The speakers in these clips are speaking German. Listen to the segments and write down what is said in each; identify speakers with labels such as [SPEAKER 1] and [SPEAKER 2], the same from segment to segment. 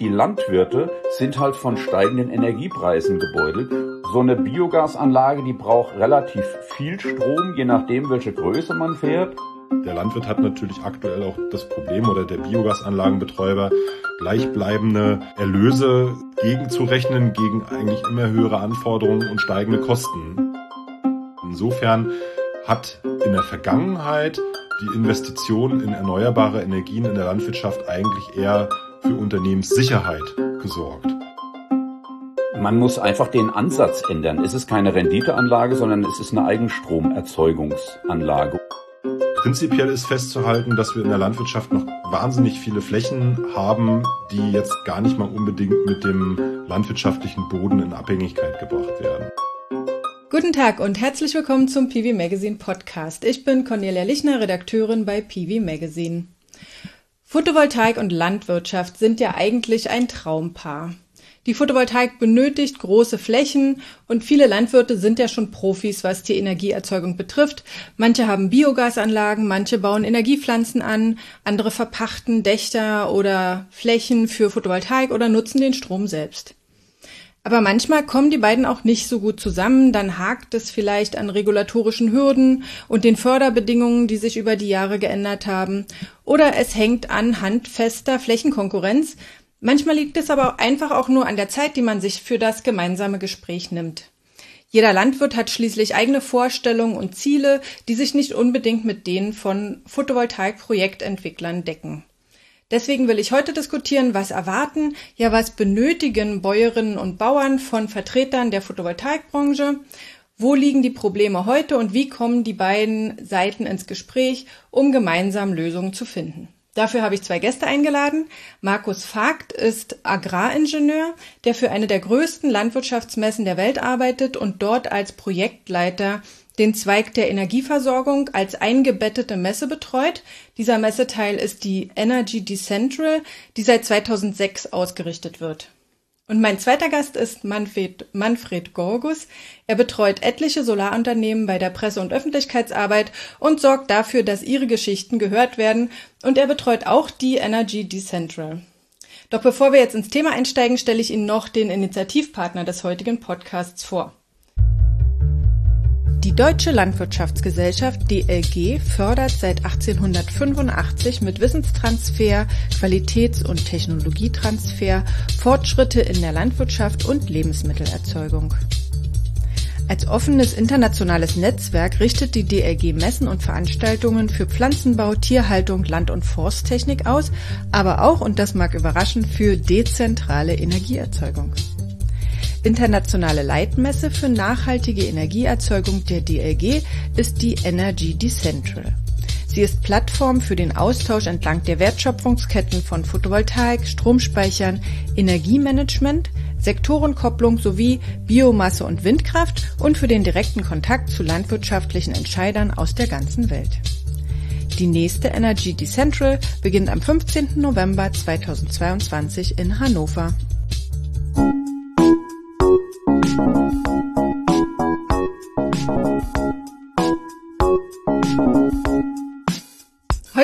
[SPEAKER 1] die Landwirte sind halt von steigenden Energiepreisen gebeutelt. So eine Biogasanlage, die braucht relativ viel Strom, je nachdem, welche Größe man fährt.
[SPEAKER 2] Der Landwirt hat natürlich aktuell auch das Problem oder der Biogasanlagenbetreiber gleichbleibende Erlöse gegenzurechnen gegen eigentlich immer höhere Anforderungen und steigende Kosten. Insofern hat in der Vergangenheit die Investition in erneuerbare Energien in der Landwirtschaft eigentlich eher für Unternehmenssicherheit gesorgt.
[SPEAKER 1] Man muss einfach den Ansatz ändern. Es ist keine Renditeanlage, sondern es ist eine Eigenstromerzeugungsanlage.
[SPEAKER 2] Prinzipiell ist festzuhalten, dass wir in der Landwirtschaft noch wahnsinnig viele Flächen haben, die jetzt gar nicht mal unbedingt mit dem landwirtschaftlichen Boden in Abhängigkeit gebracht werden.
[SPEAKER 3] Guten Tag und herzlich willkommen zum PV Magazine Podcast. Ich bin Cornelia Lichner, Redakteurin bei PV Magazine. Photovoltaik und Landwirtschaft sind ja eigentlich ein Traumpaar. Die Photovoltaik benötigt große Flächen und viele Landwirte sind ja schon Profis, was die Energieerzeugung betrifft. Manche haben Biogasanlagen, manche bauen Energiepflanzen an, andere verpachten Dächter oder Flächen für Photovoltaik oder nutzen den Strom selbst. Aber manchmal kommen die beiden auch nicht so gut zusammen, dann hakt es vielleicht an regulatorischen Hürden und den Förderbedingungen, die sich über die Jahre geändert haben, oder es hängt an handfester Flächenkonkurrenz. Manchmal liegt es aber einfach auch nur an der Zeit, die man sich für das gemeinsame Gespräch nimmt. Jeder Landwirt hat schließlich eigene Vorstellungen und Ziele, die sich nicht unbedingt mit denen von Photovoltaik-Projektentwicklern decken. Deswegen will ich heute diskutieren, was erwarten, ja was benötigen Bäuerinnen und Bauern von Vertretern der Photovoltaikbranche, wo liegen die Probleme heute und wie kommen die beiden Seiten ins Gespräch, um gemeinsam Lösungen zu finden. Dafür habe ich zwei Gäste eingeladen. Markus Vogt ist Agraringenieur, der für eine der größten Landwirtschaftsmessen der Welt arbeitet und dort als Projektleiter den Zweig der Energieversorgung als eingebettete Messe betreut. Dieser Messeteil ist die Energy Decentral, die seit 2006 ausgerichtet wird. Und mein zweiter Gast ist Manfred, Manfred Gorgus. Er betreut etliche Solarunternehmen bei der Presse- und Öffentlichkeitsarbeit und sorgt dafür, dass ihre Geschichten gehört werden. Und er betreut auch die Energy Decentral. Doch bevor wir jetzt ins Thema einsteigen, stelle ich Ihnen noch den Initiativpartner des heutigen Podcasts vor. Die Deutsche Landwirtschaftsgesellschaft DLG fördert seit 1885 mit Wissenstransfer, Qualitäts- und Technologietransfer Fortschritte in der Landwirtschaft und Lebensmittelerzeugung. Als offenes internationales Netzwerk richtet die DLG Messen und Veranstaltungen für Pflanzenbau, Tierhaltung, Land- und Forsttechnik aus, aber auch, und das mag überraschen, für dezentrale Energieerzeugung. Internationale Leitmesse für nachhaltige Energieerzeugung der DLG ist die Energy Decentral. Sie ist Plattform für den Austausch entlang der Wertschöpfungsketten von Photovoltaik, Stromspeichern, Energiemanagement, Sektorenkopplung sowie Biomasse und Windkraft und für den direkten Kontakt zu landwirtschaftlichen Entscheidern aus der ganzen Welt. Die nächste Energy Decentral beginnt am 15. November 2022 in Hannover.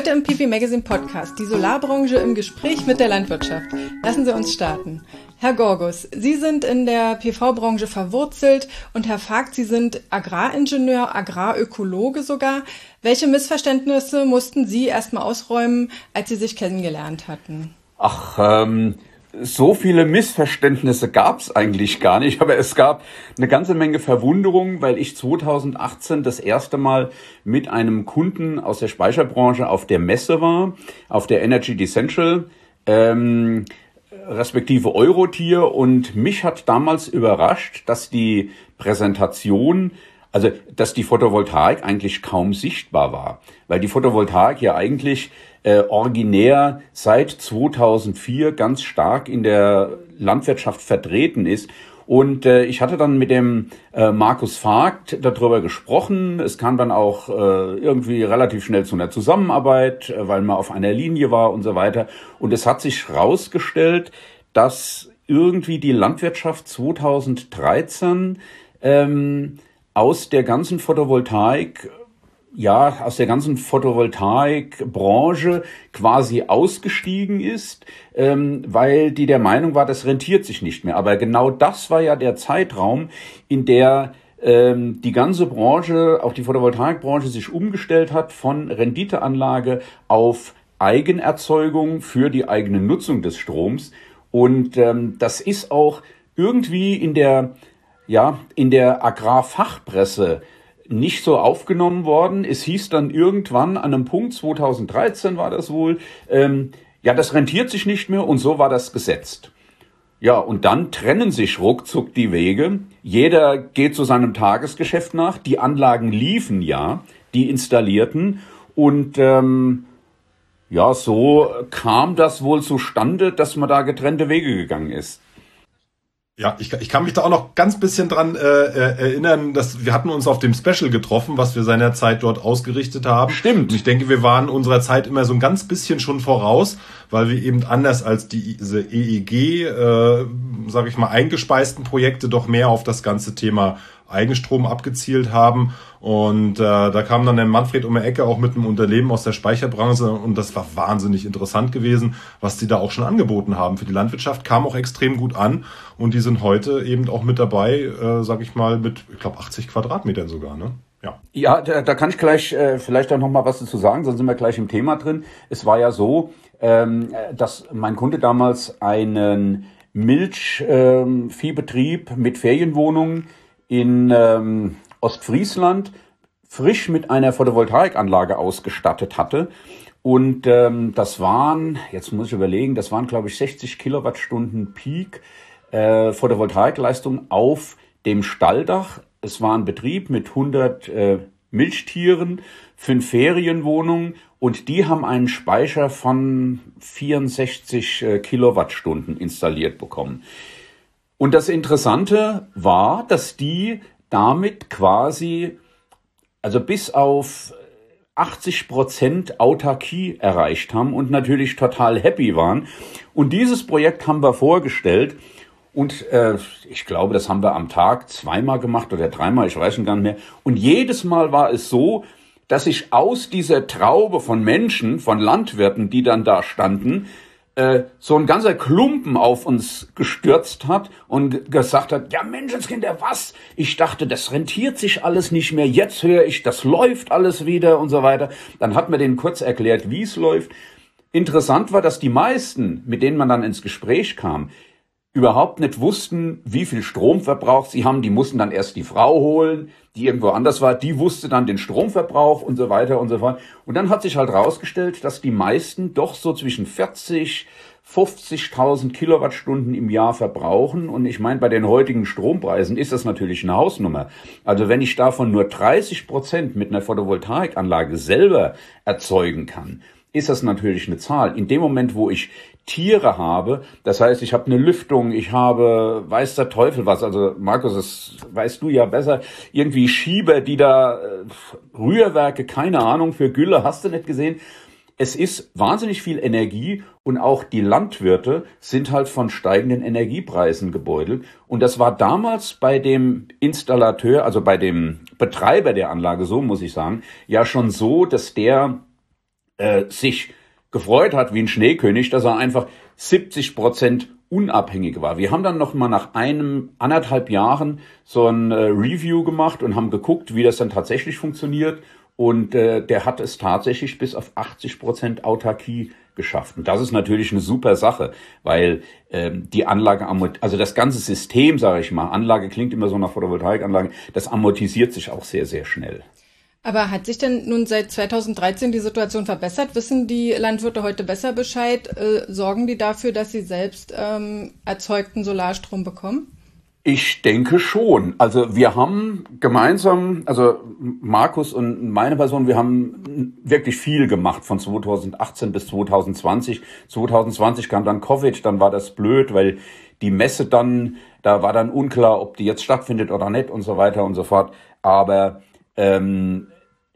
[SPEAKER 3] Heute im PP Magazine Podcast die Solarbranche im Gespräch mit der Landwirtschaft. Lassen Sie uns starten. Herr Gorgus, Sie sind in der PV-Branche verwurzelt und Herr Vogt, Sie sind Agraringenieur, Agrarökologe sogar. Welche Missverständnisse mussten Sie erstmal ausräumen, als Sie sich kennengelernt hatten?
[SPEAKER 1] Ach, ähm, so viele Missverständnisse gab es eigentlich gar nicht, aber es gab eine ganze Menge Verwunderung, weil ich 2018 das erste Mal mit einem Kunden aus der Speicherbranche auf der Messe war, auf der Energy Decentral, ähm, respektive Eurotier. Und mich hat damals überrascht, dass die Präsentation also, dass die Photovoltaik eigentlich kaum sichtbar war, weil die Photovoltaik ja eigentlich äh, originär seit 2004 ganz stark in der Landwirtschaft vertreten ist. Und äh, ich hatte dann mit dem äh, Markus Vogt darüber gesprochen. Es kam dann auch äh, irgendwie relativ schnell zu einer Zusammenarbeit, äh, weil man auf einer Linie war und so weiter. Und es hat sich herausgestellt, dass irgendwie die Landwirtschaft 2013 ähm, aus der ganzen Photovoltaik ja, aus der ganzen Photovoltaikbranche quasi ausgestiegen ist, ähm, weil die der Meinung war, das rentiert sich nicht mehr. Aber genau das war ja der Zeitraum, in der ähm, die ganze Branche, auch die Photovoltaikbranche, sich umgestellt hat von Renditeanlage auf Eigenerzeugung für die eigene Nutzung des Stroms. Und ähm, das ist auch irgendwie in der, ja, in der Agrarfachpresse nicht so aufgenommen worden. Es hieß dann irgendwann an einem Punkt, 2013 war das wohl, ähm, ja, das rentiert sich nicht mehr und so war das gesetzt. Ja, und dann trennen sich ruckzuck die Wege. Jeder geht zu seinem Tagesgeschäft nach. Die Anlagen liefen ja, die installierten. Und ähm, ja, so kam das wohl zustande, dass man da getrennte Wege gegangen ist.
[SPEAKER 2] Ja, ich, ich kann mich da auch noch ganz bisschen dran äh, äh, erinnern, dass wir hatten uns auf dem Special getroffen, was wir seinerzeit dort ausgerichtet haben.
[SPEAKER 1] Stimmt.
[SPEAKER 2] Und ich denke, wir waren unserer Zeit immer so ein ganz bisschen schon voraus, weil wir eben anders als die, diese EEG, äh, sage ich mal, eingespeisten Projekte doch mehr auf das ganze Thema Eigenstrom abgezielt haben. Und äh, da kam dann der Manfred um die Ecke auch mit einem Unternehmen aus der Speicherbranche und das war wahnsinnig interessant gewesen, was die da auch schon angeboten haben für die Landwirtschaft, kam auch extrem gut an und die sind heute eben auch mit dabei, äh, sag ich mal, mit, ich glaube, 80 Quadratmetern sogar, ne?
[SPEAKER 1] Ja, ja da, kann ich gleich äh, vielleicht auch noch mal was dazu sagen, sonst sind wir gleich im Thema drin. Es war ja so, ähm, dass mein Kunde damals einen Milchviehbetrieb ähm, mit Ferienwohnungen in ähm, Ostfriesland frisch mit einer Photovoltaikanlage ausgestattet hatte. Und ähm, das waren, jetzt muss ich überlegen, das waren, glaube ich, 60 Kilowattstunden Peak äh, Photovoltaikleistung auf dem Stalldach. Es war ein Betrieb mit 100 äh, Milchtieren, fünf Ferienwohnungen und die haben einen Speicher von 64 äh, Kilowattstunden installiert bekommen. Und das Interessante war, dass die damit quasi, also bis auf 80 Prozent Autarkie erreicht haben und natürlich total happy waren. Und dieses Projekt haben wir vorgestellt. Und äh, ich glaube, das haben wir am Tag zweimal gemacht oder dreimal, ich weiß schon gar nicht mehr. Und jedes Mal war es so, dass ich aus dieser Traube von Menschen, von Landwirten, die dann da standen, äh, so ein ganzer Klumpen auf uns gestürzt hat und gesagt hat, ja Menschenskinder, was? Ich dachte, das rentiert sich alles nicht mehr. Jetzt höre ich, das läuft alles wieder und so weiter. Dann hat mir denen kurz erklärt, wie es läuft. Interessant war, dass die meisten, mit denen man dann ins Gespräch kam, überhaupt nicht wussten, wie viel Stromverbrauch sie haben. Die mussten dann erst die Frau holen, die irgendwo anders war. Die wusste dann den Stromverbrauch und so weiter und so fort. Und dann hat sich halt rausgestellt, dass die meisten doch so zwischen 40, 50.000 Kilowattstunden im Jahr verbrauchen. Und ich meine, bei den heutigen Strompreisen ist das natürlich eine Hausnummer. Also wenn ich davon nur 30 Prozent mit einer Photovoltaikanlage selber erzeugen kann, ist das natürlich eine Zahl. In dem Moment, wo ich Tiere habe, das heißt, ich habe eine Lüftung, ich habe, weiß der Teufel was, also Markus, das weißt du ja besser, irgendwie Schieber, die da, äh, Rührwerke, keine Ahnung, für Gülle, hast du nicht gesehen. Es ist wahnsinnig viel Energie und auch die Landwirte sind halt von steigenden Energiepreisen gebeutelt. Und das war damals bei dem Installateur, also bei dem Betreiber der Anlage, so muss ich sagen, ja schon so, dass der äh, sich gefreut hat wie ein Schneekönig, dass er einfach 70 Prozent unabhängig war. Wir haben dann noch mal nach einem anderthalb Jahren so ein äh, Review gemacht und haben geguckt, wie das dann tatsächlich funktioniert. Und äh, der hat es tatsächlich bis auf 80 Prozent Autarkie geschafft. Und das ist natürlich eine super Sache, weil ähm, die Anlage, also das ganze System, sage ich mal, Anlage klingt immer so nach Photovoltaikanlage, das amortisiert sich auch sehr, sehr schnell.
[SPEAKER 3] Aber hat sich denn nun seit 2013 die Situation verbessert? Wissen die Landwirte heute besser Bescheid? Äh, sorgen die dafür, dass sie selbst ähm, erzeugten Solarstrom bekommen?
[SPEAKER 1] Ich denke schon. Also wir haben gemeinsam, also Markus und meine Person, wir haben wirklich viel gemacht von 2018 bis 2020. 2020 kam dann Covid, dann war das blöd, weil die Messe dann, da war dann unklar, ob die jetzt stattfindet oder nicht und so weiter und so fort. Aber ähm,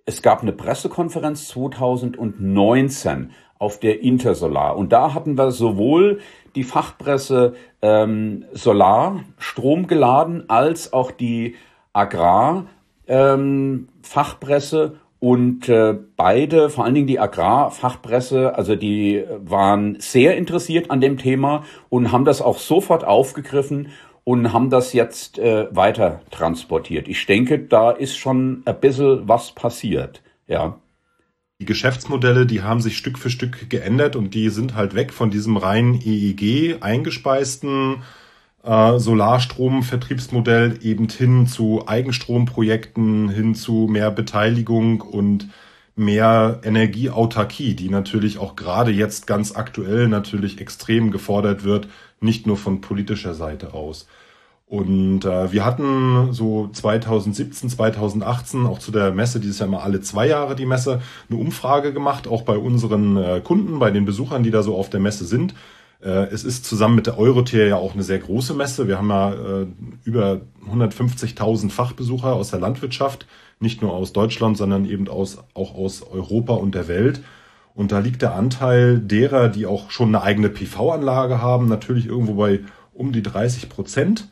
[SPEAKER 1] es gab eine Pressekonferenz 2019 auf der Intersolar. Und da hatten wir sowohl die Fachpresse ähm, Solar, Strom geladen, als auch die Agrar ähm, Fachpresse. Und äh, beide, vor allen Dingen die Agrarfachpresse, also die waren sehr interessiert an dem Thema und haben das auch sofort aufgegriffen und haben das jetzt äh, weiter transportiert. Ich denke, da ist schon ein bisschen was passiert, ja.
[SPEAKER 2] Die Geschäftsmodelle, die haben sich Stück für Stück geändert und die sind halt weg von diesem rein EEG eingespeisten äh, Solarstromvertriebsmodell eben hin zu Eigenstromprojekten, hin zu mehr Beteiligung und mehr Energieautarkie, die natürlich auch gerade jetzt ganz aktuell natürlich extrem gefordert wird, nicht nur von politischer Seite aus. Und äh, wir hatten so 2017, 2018 auch zu der Messe, dieses Jahr mal alle zwei Jahre die Messe, eine Umfrage gemacht, auch bei unseren äh, Kunden, bei den Besuchern, die da so auf der Messe sind. Äh, es ist zusammen mit der Eurotier ja auch eine sehr große Messe. Wir haben ja äh, über 150.000 Fachbesucher aus der Landwirtschaft, nicht nur aus Deutschland, sondern eben aus, auch aus Europa und der Welt. Und da liegt der Anteil derer, die auch schon eine eigene PV-Anlage haben, natürlich irgendwo bei um die 30 Prozent.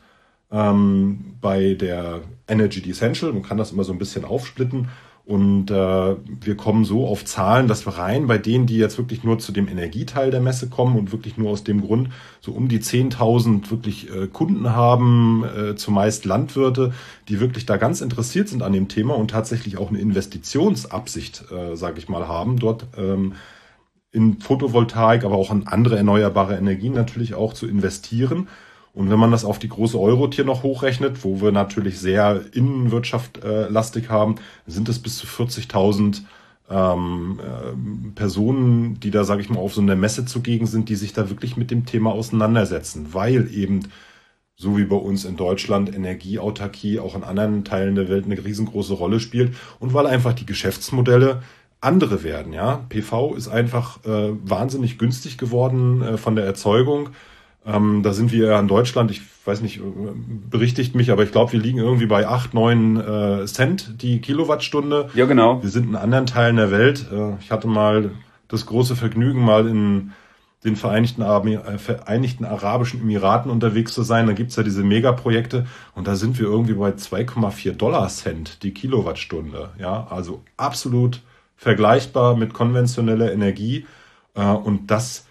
[SPEAKER 2] Ähm, bei der Energy Essential, man kann das immer so ein bisschen aufsplitten. Und äh, wir kommen so auf Zahlen, dass wir rein bei denen, die jetzt wirklich nur zu dem Energieteil der Messe kommen und wirklich nur aus dem Grund so um die 10.000 wirklich äh, Kunden haben, äh, zumeist Landwirte, die wirklich da ganz interessiert sind an dem Thema und tatsächlich auch eine Investitionsabsicht, äh, sage ich mal, haben, dort ähm, in Photovoltaik, aber auch in andere erneuerbare Energien natürlich auch zu investieren. Und wenn man das auf die große Eurotier noch hochrechnet, wo wir natürlich sehr innenwirtschaftlastig äh, haben, sind es bis zu 40.000 ähm, äh, Personen, die da, sage ich mal, auf so einer Messe zugegen sind, die sich da wirklich mit dem Thema auseinandersetzen, weil eben so wie bei uns in Deutschland Energieautarkie auch in anderen Teilen der Welt eine riesengroße Rolle spielt und weil einfach die Geschäftsmodelle andere werden. Ja, PV ist einfach äh, wahnsinnig günstig geworden äh, von der Erzeugung ähm, da sind wir ja in Deutschland, ich weiß nicht, berichtigt mich, aber ich glaube, wir liegen irgendwie bei acht, neun äh, Cent die Kilowattstunde.
[SPEAKER 1] Ja, genau.
[SPEAKER 2] Wir sind in anderen Teilen der Welt. Äh, ich hatte mal das große Vergnügen, mal in den Vereinigten, äh, Vereinigten Arabischen Emiraten unterwegs zu sein. Da gibt's ja diese Megaprojekte und da sind wir irgendwie bei 2,4 Dollar Cent die Kilowattstunde. Ja, also absolut vergleichbar mit konventioneller Energie. Äh, und das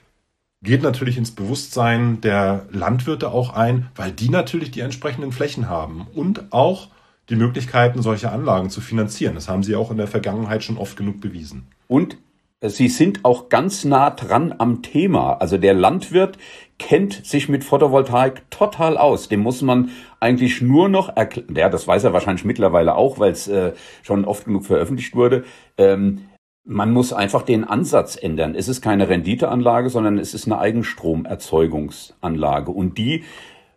[SPEAKER 2] geht natürlich ins Bewusstsein der Landwirte auch ein, weil die natürlich die entsprechenden Flächen haben und auch die Möglichkeiten, solche Anlagen zu finanzieren. Das haben sie auch in der Vergangenheit schon oft genug bewiesen.
[SPEAKER 1] Und Sie sind auch ganz nah dran am Thema. Also der Landwirt kennt sich mit Photovoltaik total aus. Dem muss man eigentlich nur noch erklären. Ja, das weiß er wahrscheinlich mittlerweile auch, weil es äh, schon oft genug veröffentlicht wurde. Ähm, man muss einfach den Ansatz ändern. Es ist keine Renditeanlage, sondern es ist eine Eigenstromerzeugungsanlage. Und die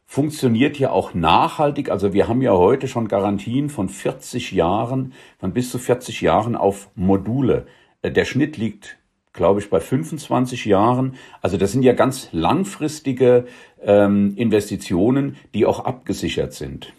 [SPEAKER 1] funktioniert ja auch nachhaltig. Also wir haben ja heute schon Garantien von 40 Jahren, von bis zu 40 Jahren auf Module. Äh, der Schnitt liegt, glaube ich, bei 25 Jahren. Also das sind ja ganz langfristige ähm, Investitionen, die auch abgesichert sind.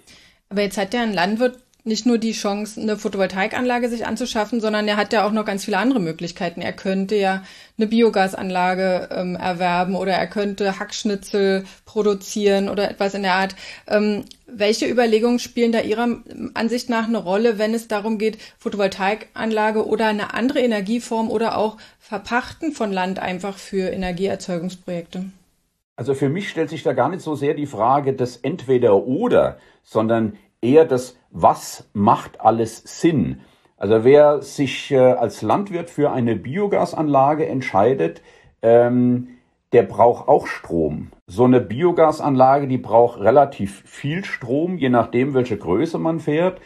[SPEAKER 3] Aber jetzt hat ja ein Landwirt nicht nur die Chance, eine Photovoltaikanlage sich anzuschaffen, sondern er hat ja auch noch ganz viele andere Möglichkeiten. Er könnte ja eine Biogasanlage ähm, erwerben oder er könnte Hackschnitzel produzieren oder etwas in der Art. Ähm, welche Überlegungen spielen da Ihrer Ansicht nach eine Rolle, wenn es darum geht, Photovoltaikanlage oder eine andere Energieform oder auch Verpachten von Land einfach für Energieerzeugungsprojekte?
[SPEAKER 1] Also für mich stellt sich da gar nicht so sehr die Frage des Entweder-Oder, sondern eher das, was macht alles Sinn? Also wer sich äh, als Landwirt für eine Biogasanlage entscheidet, ähm, der braucht auch Strom. So eine Biogasanlage, die braucht relativ viel Strom, je nachdem, welche Größe man fährt.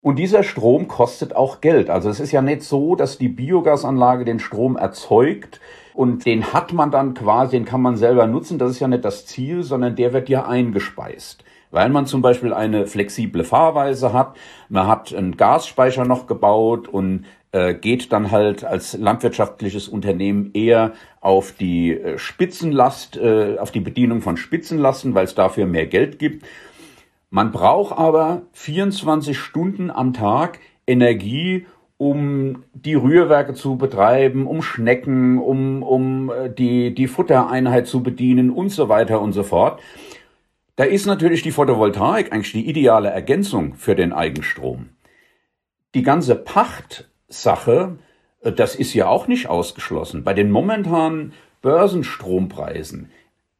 [SPEAKER 1] Und dieser Strom kostet auch Geld. Also es ist ja nicht so, dass die Biogasanlage den Strom erzeugt und den hat man dann quasi, den kann man selber nutzen. Das ist ja nicht das Ziel, sondern der wird ja eingespeist weil man zum Beispiel eine flexible Fahrweise hat. Man hat einen Gasspeicher noch gebaut und äh, geht dann halt als landwirtschaftliches Unternehmen eher auf die äh, Spitzenlast, äh, auf die Bedienung von Spitzenlasten, weil es dafür mehr Geld gibt. Man braucht aber 24 Stunden am Tag Energie, um die Rührwerke zu betreiben, um Schnecken, um, um die, die Futtereinheit zu bedienen und so weiter und so fort. Da ist natürlich die Photovoltaik eigentlich die ideale Ergänzung für den Eigenstrom. Die ganze Pacht Sache, äh, das ist ja auch nicht ausgeschlossen. Bei den momentanen Börsenstrompreisen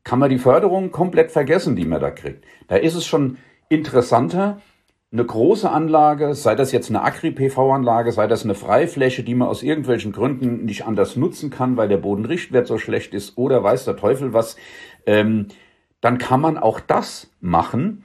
[SPEAKER 1] kann man die Förderung komplett vergessen, die man da kriegt. Da ist es schon interessanter, eine große Anlage, sei das jetzt eine Agri-PV-Anlage, sei das eine Freifläche, die man aus irgendwelchen Gründen nicht anders nutzen kann, weil der Bodenrichtwert so schlecht ist oder weiß der Teufel was, ähm, dann kann man auch das machen.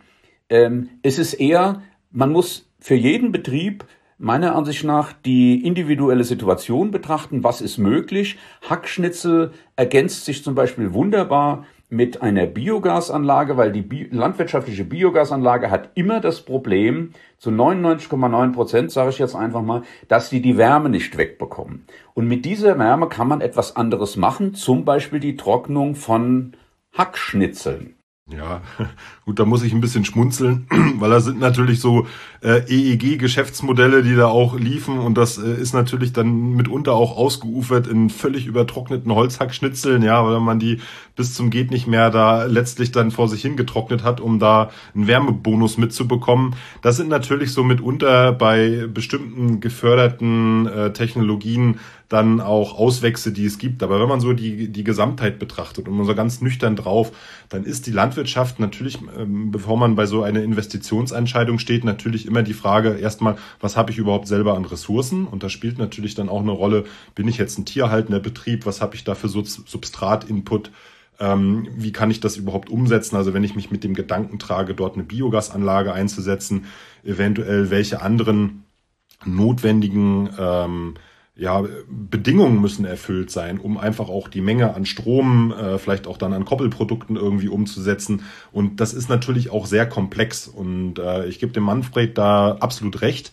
[SPEAKER 1] Ähm, es ist eher, man muss für jeden Betrieb meiner Ansicht nach die individuelle Situation betrachten, was ist möglich. Hackschnitzel ergänzt sich zum Beispiel wunderbar mit einer Biogasanlage, weil die Bi landwirtschaftliche Biogasanlage hat immer das Problem, zu 99,9 Prozent sage ich jetzt einfach mal, dass die die Wärme nicht wegbekommen. Und mit dieser Wärme kann man etwas anderes machen, zum Beispiel die Trocknung von Hackschnitzeln.
[SPEAKER 2] Ja, gut, da muss ich ein bisschen schmunzeln, weil da sind natürlich so äh, EEG-Geschäftsmodelle, die da auch liefen und das äh, ist natürlich dann mitunter auch ausgeufert in völlig übertrockneten Holzhackschnitzeln, ja, weil man die bis zum geht nicht mehr da letztlich dann vor sich hingetrocknet hat, um da einen Wärmebonus mitzubekommen. Das sind natürlich so mitunter bei bestimmten geförderten äh, Technologien dann auch Auswächse, die es gibt. Aber wenn man so die, die Gesamtheit betrachtet und man so ganz nüchtern drauf, dann ist die Landwirtschaft natürlich, ähm, bevor man bei so einer Investitionsentscheidung steht, natürlich immer die Frage erstmal, was habe ich überhaupt selber an Ressourcen? Und da spielt natürlich dann auch eine Rolle, bin ich jetzt ein tierhaltender Betrieb, was habe ich da für Substratinput? Ähm, wie kann ich das überhaupt umsetzen? Also wenn ich mich mit dem Gedanken trage, dort eine Biogasanlage einzusetzen, eventuell welche anderen notwendigen ähm, ja, Bedingungen müssen erfüllt sein, um einfach auch die Menge an Strom, äh, vielleicht auch dann an Koppelprodukten irgendwie umzusetzen. Und das ist natürlich auch sehr komplex. Und äh, ich gebe dem Manfred da absolut recht.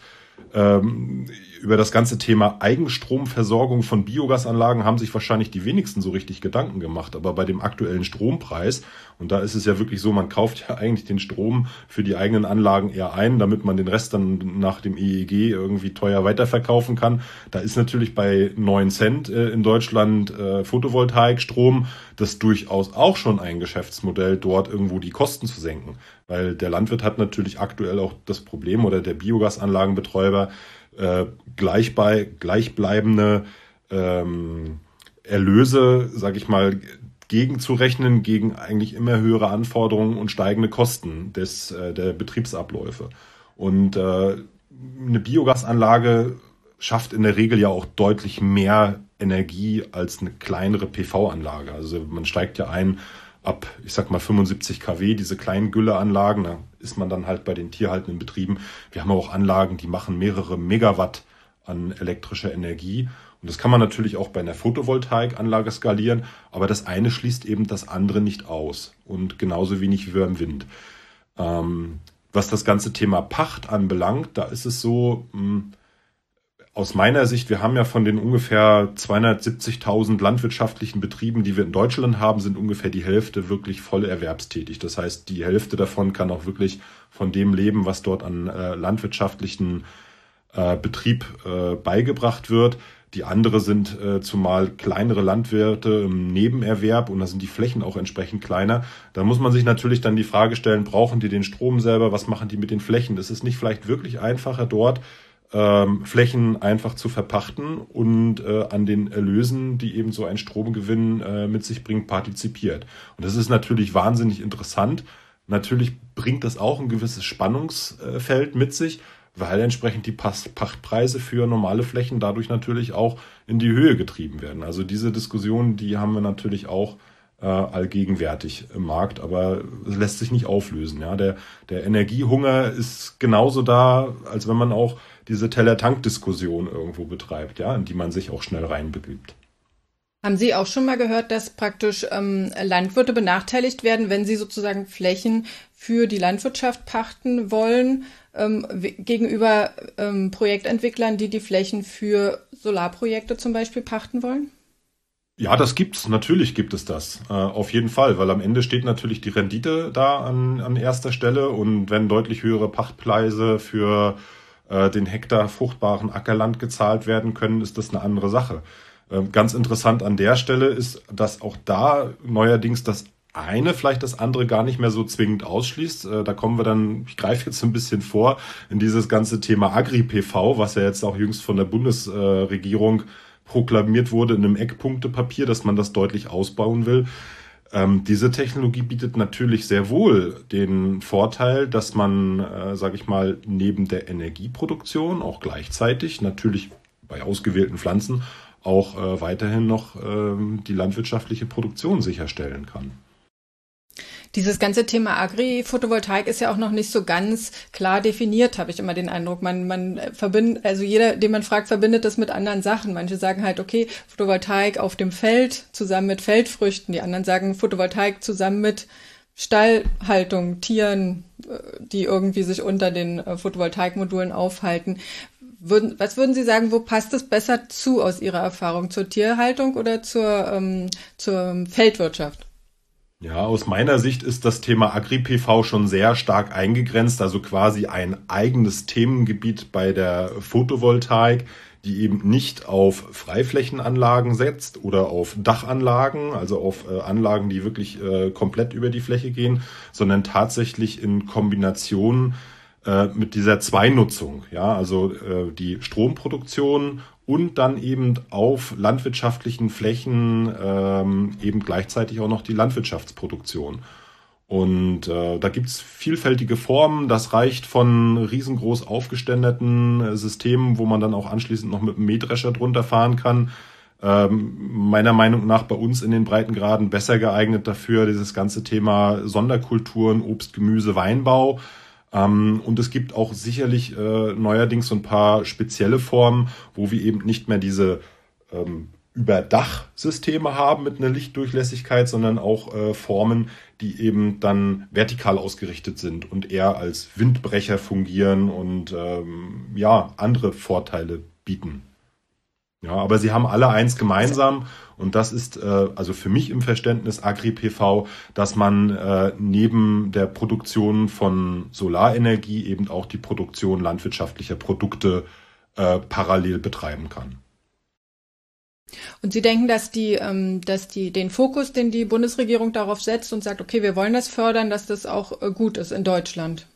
[SPEAKER 2] Ähm, über das ganze Thema Eigenstromversorgung von Biogasanlagen haben sich wahrscheinlich die wenigsten so richtig Gedanken gemacht. Aber bei dem aktuellen Strompreis, und da ist es ja wirklich so, man kauft ja eigentlich den Strom für die eigenen Anlagen eher ein, damit man den Rest dann nach dem EEG irgendwie teuer weiterverkaufen kann. Da ist natürlich bei 9 Cent äh, in Deutschland äh, Photovoltaikstrom das durchaus auch schon ein Geschäftsmodell, dort irgendwo die Kosten zu senken. Weil der Landwirt hat natürlich aktuell auch das Problem oder der Biogasanlagenbetreiber, äh, gleichbleibende ähm, Erlöse, sag ich mal, gegenzurechnen gegen eigentlich immer höhere Anforderungen und steigende Kosten des, äh, der Betriebsabläufe. Und äh, eine Biogasanlage schafft in der Regel ja auch deutlich mehr Energie als eine kleinere PV-Anlage. Also man steigt ja ein ab, ich sag mal 75 kW, diese kleinen Gülleanlagen, da ist man dann halt bei den tierhaltenden Betrieben. Wir haben auch Anlagen, die machen mehrere Megawatt an elektrischer Energie. Und das kann man natürlich auch bei einer Photovoltaikanlage skalieren, aber das eine schließt eben das andere nicht aus. Und genauso wenig wie beim Wind. Ähm, was das ganze Thema Pacht anbelangt, da ist es so, mh, hm, aus meiner Sicht, wir haben ja von den ungefähr 270.000 landwirtschaftlichen Betrieben, die wir in Deutschland haben, sind ungefähr die Hälfte wirklich voll erwerbstätig. Das heißt, die Hälfte davon kann auch wirklich von dem leben, was dort an äh, landwirtschaftlichen äh, Betrieb äh, beigebracht wird. Die andere sind äh, zumal kleinere Landwirte im Nebenerwerb und da sind die Flächen auch entsprechend kleiner. Da muss man sich natürlich dann die Frage stellen, brauchen die den Strom selber? Was machen die mit den Flächen? Das ist nicht vielleicht wirklich einfacher dort ähm, Flächen einfach zu verpachten und äh, an den Erlösen, die eben so ein Stromgewinn äh, mit sich bringt, partizipiert. Und das ist natürlich wahnsinnig interessant. Natürlich bringt das auch ein gewisses Spannungsfeld mit sich, weil entsprechend die Pachtpreise für normale Flächen dadurch natürlich auch in die Höhe getrieben werden. Also diese Diskussion, die haben wir natürlich auch äh, allgegenwärtig im Markt, aber es lässt sich nicht auflösen. Ja, der, der Energiehunger ist genauso da, als wenn man auch diese Teller-Tank-Diskussion irgendwo betreibt, ja, in die man sich auch schnell reinbegibt.
[SPEAKER 3] Haben Sie auch schon mal gehört, dass praktisch ähm, Landwirte benachteiligt werden, wenn sie sozusagen Flächen für die Landwirtschaft pachten wollen, ähm, gegenüber ähm, Projektentwicklern, die die Flächen für Solarprojekte zum Beispiel pachten wollen?
[SPEAKER 2] Ja, das gibt's. Natürlich gibt es das. Äh, auf jeden Fall, weil am Ende steht natürlich die Rendite da an, an erster Stelle und wenn deutlich höhere Pachtpreise für äh, den Hektar fruchtbaren Ackerland gezahlt werden können, ist das eine andere Sache. Äh, ganz interessant an der Stelle ist, dass auch da neuerdings das eine vielleicht das andere gar nicht mehr so zwingend ausschließt. Äh, da kommen wir dann, ich greife jetzt ein bisschen vor, in dieses ganze Thema Agri-PV, was ja jetzt auch jüngst von der Bundesregierung proklamiert wurde in einem Eckpunktepapier, dass man das deutlich ausbauen will. Ähm, diese Technologie bietet natürlich sehr wohl den Vorteil, dass man, äh, sage ich mal, neben der Energieproduktion auch gleichzeitig natürlich bei ausgewählten Pflanzen auch äh, weiterhin noch äh, die landwirtschaftliche Produktion sicherstellen kann.
[SPEAKER 3] Dieses ganze Thema Agri-Photovoltaik ist ja auch noch nicht so ganz klar definiert, habe ich immer den Eindruck. Man, man verbindet, also jeder, den man fragt, verbindet das mit anderen Sachen. Manche sagen halt, okay, Photovoltaik auf dem Feld zusammen mit Feldfrüchten. Die anderen sagen Photovoltaik zusammen mit Stallhaltung, Tieren, äh, die irgendwie sich unter den äh, Photovoltaikmodulen aufhalten. Würden, was würden Sie sagen, wo passt es besser zu aus Ihrer Erfahrung? Zur Tierhaltung oder zur, ähm, zur Feldwirtschaft?
[SPEAKER 2] Ja, aus meiner Sicht ist das Thema Agri-PV schon sehr stark eingegrenzt, also quasi ein eigenes Themengebiet bei der Photovoltaik, die eben nicht auf Freiflächenanlagen setzt oder auf Dachanlagen, also auf äh, Anlagen, die wirklich äh, komplett über die Fläche gehen, sondern tatsächlich in Kombination äh, mit dieser Zweinutzung, ja, also äh, die Stromproduktion und dann eben auf landwirtschaftlichen Flächen ähm, eben gleichzeitig auch noch die Landwirtschaftsproduktion. Und äh, da gibt's vielfältige Formen. Das reicht von riesengroß aufgeständeten äh, Systemen, wo man dann auch anschließend noch mit einem Mähdrescher drunter fahren kann. Ähm, meiner Meinung nach bei uns in den Breitengraden besser geeignet dafür, dieses ganze Thema Sonderkulturen, Obst, Gemüse, Weinbau. Ähm, und es gibt auch sicherlich äh, neuerdings so ein paar spezielle Formen, wo wir eben nicht mehr diese ähm, Überdachsysteme haben mit einer Lichtdurchlässigkeit, sondern auch äh, Formen, die eben dann vertikal ausgerichtet sind und eher als Windbrecher fungieren und ähm, ja, andere Vorteile bieten. Ja, aber sie haben alle eins gemeinsam und das ist äh, also für mich im Verständnis Agri-PV, dass man äh, neben der Produktion von Solarenergie eben auch die Produktion landwirtschaftlicher Produkte äh, parallel betreiben kann.
[SPEAKER 3] Und Sie denken, dass die, ähm, dass die den Fokus, den die Bundesregierung darauf setzt und sagt, okay, wir wollen das fördern, dass das auch äh, gut ist in Deutschland?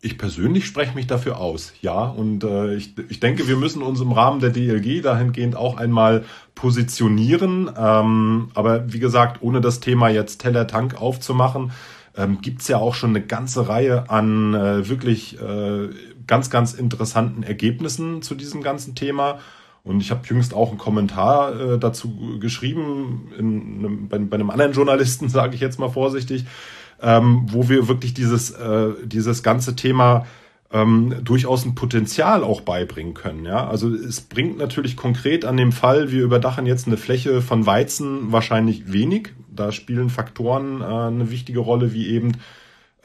[SPEAKER 2] Ich persönlich spreche mich dafür aus, ja. Und äh, ich, ich denke, wir müssen uns im Rahmen der DLG dahingehend auch einmal positionieren. Ähm, aber wie gesagt, ohne das Thema jetzt Teller Tank aufzumachen, ähm, gibt ja auch schon eine ganze Reihe an äh, wirklich äh, ganz, ganz interessanten Ergebnissen zu diesem ganzen Thema. Und ich habe jüngst auch einen Kommentar äh, dazu geschrieben, in einem, bei, bei einem anderen Journalisten, sage ich jetzt mal vorsichtig, ähm, wo wir wirklich dieses, äh, dieses ganze Thema ähm, durchaus ein Potenzial auch beibringen können. Ja? Also es bringt natürlich konkret an dem Fall, wir überdachen jetzt eine Fläche von Weizen wahrscheinlich wenig. Da spielen Faktoren äh, eine wichtige Rolle, wie eben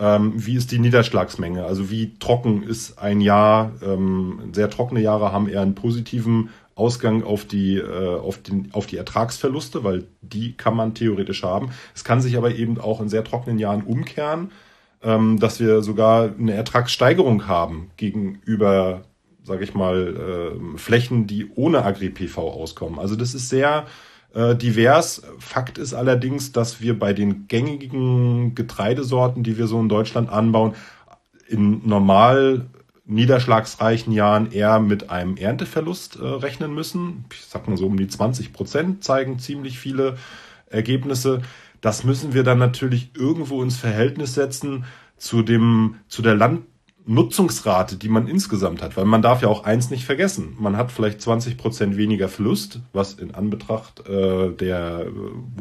[SPEAKER 2] ähm, wie ist die Niederschlagsmenge? Also wie trocken ist ein Jahr? Ähm, sehr trockene Jahre haben eher einen positiven Ausgang auf die, äh, auf, den, auf die Ertragsverluste, weil die kann man theoretisch haben. Es kann sich aber eben auch in sehr trockenen Jahren umkehren, ähm, dass wir sogar eine Ertragssteigerung haben gegenüber, sage ich mal, äh, Flächen, die ohne Agri-PV auskommen. Also das ist sehr äh, divers. Fakt ist allerdings, dass wir bei den gängigen Getreidesorten, die wir so in Deutschland anbauen, in normal niederschlagsreichen Jahren eher mit einem Ernteverlust äh, rechnen müssen. Ich sag mal so um die 20 Prozent zeigen ziemlich viele Ergebnisse. Das müssen wir dann natürlich irgendwo ins Verhältnis setzen zu dem, zu der Landnutzungsrate, die man insgesamt hat. Weil man darf ja auch eins nicht vergessen. Man hat vielleicht 20 Prozent weniger Verlust, was in Anbetracht äh, der